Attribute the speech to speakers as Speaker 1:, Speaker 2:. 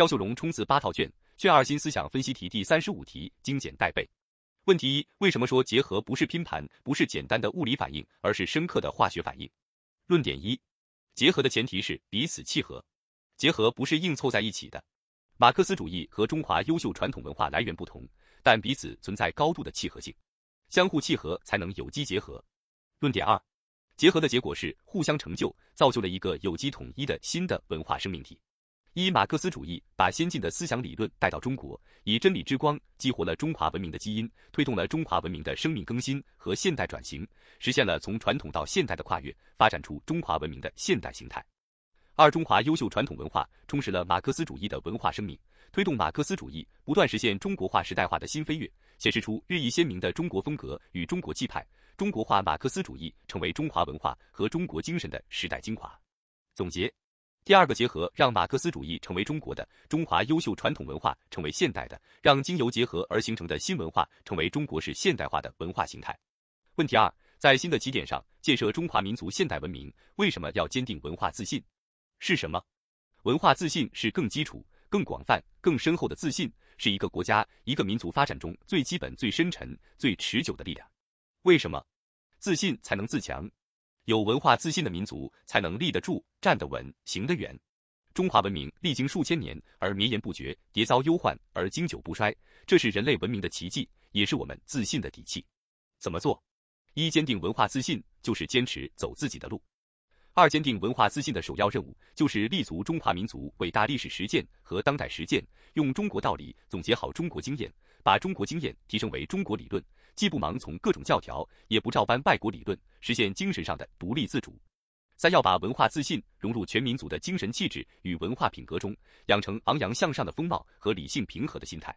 Speaker 1: 肖秀荣冲刺八套卷，卷二新思想分析题第三十五题精简带背。问题一：为什么说结合不是拼盘，不是简单的物理反应，而是深刻的化学反应？论点一：结合的前提是彼此契合，结合不是硬凑在一起的。马克思主义和中华优秀传统文化来源不同，但彼此存在高度的契合性，相互契合才能有机结合。论点二：结合的结果是互相成就，造就了一个有机统一的新的文化生命体。一、马克思主义把先进的思想理论带到中国，以真理之光激活了中华文明的基因，推动了中华文明的生命更新和现代转型，实现了从传统到现代的跨越，发展出中华文明的现代形态。二、中华优秀传统文化充实了马克思主义的文化生命，推动马克思主义不断实现中国化时代化的新飞跃，显示出日益鲜明的中国风格与中国气派，中国化马克思主义成为中华文化和中国精神的时代精华。总结。第二个结合让马克思主义成为中国的，中华优秀传统文化成为现代的，让经由结合而形成的新文化成为中国式现代化的文化形态。问题二，在新的起点上建设中华民族现代文明，为什么要坚定文化自信？是什么？文化自信是更基础、更广泛、更深厚的自信，是一个国家、一个民族发展中最基本、最深沉、最持久的力量。为什么？自信才能自强。有文化自信的民族才能立得住、站得稳、行得远。中华文明历经数千年而绵延不绝，迭遭忧患而经久不衰，这是人类文明的奇迹，也是我们自信的底气。怎么做？一、坚定文化自信，就是坚持走自己的路；二、坚定文化自信的首要任务，就是立足中华民族伟大历史实践和当代实践，用中国道理总结好中国经验，把中国经验提升为中国理论。既不盲从各种教条，也不照搬外国理论，实现精神上的独立自主。三要把文化自信融入全民族的精神气质与文化品格中，养成昂扬向上的风貌和理性平和的心态。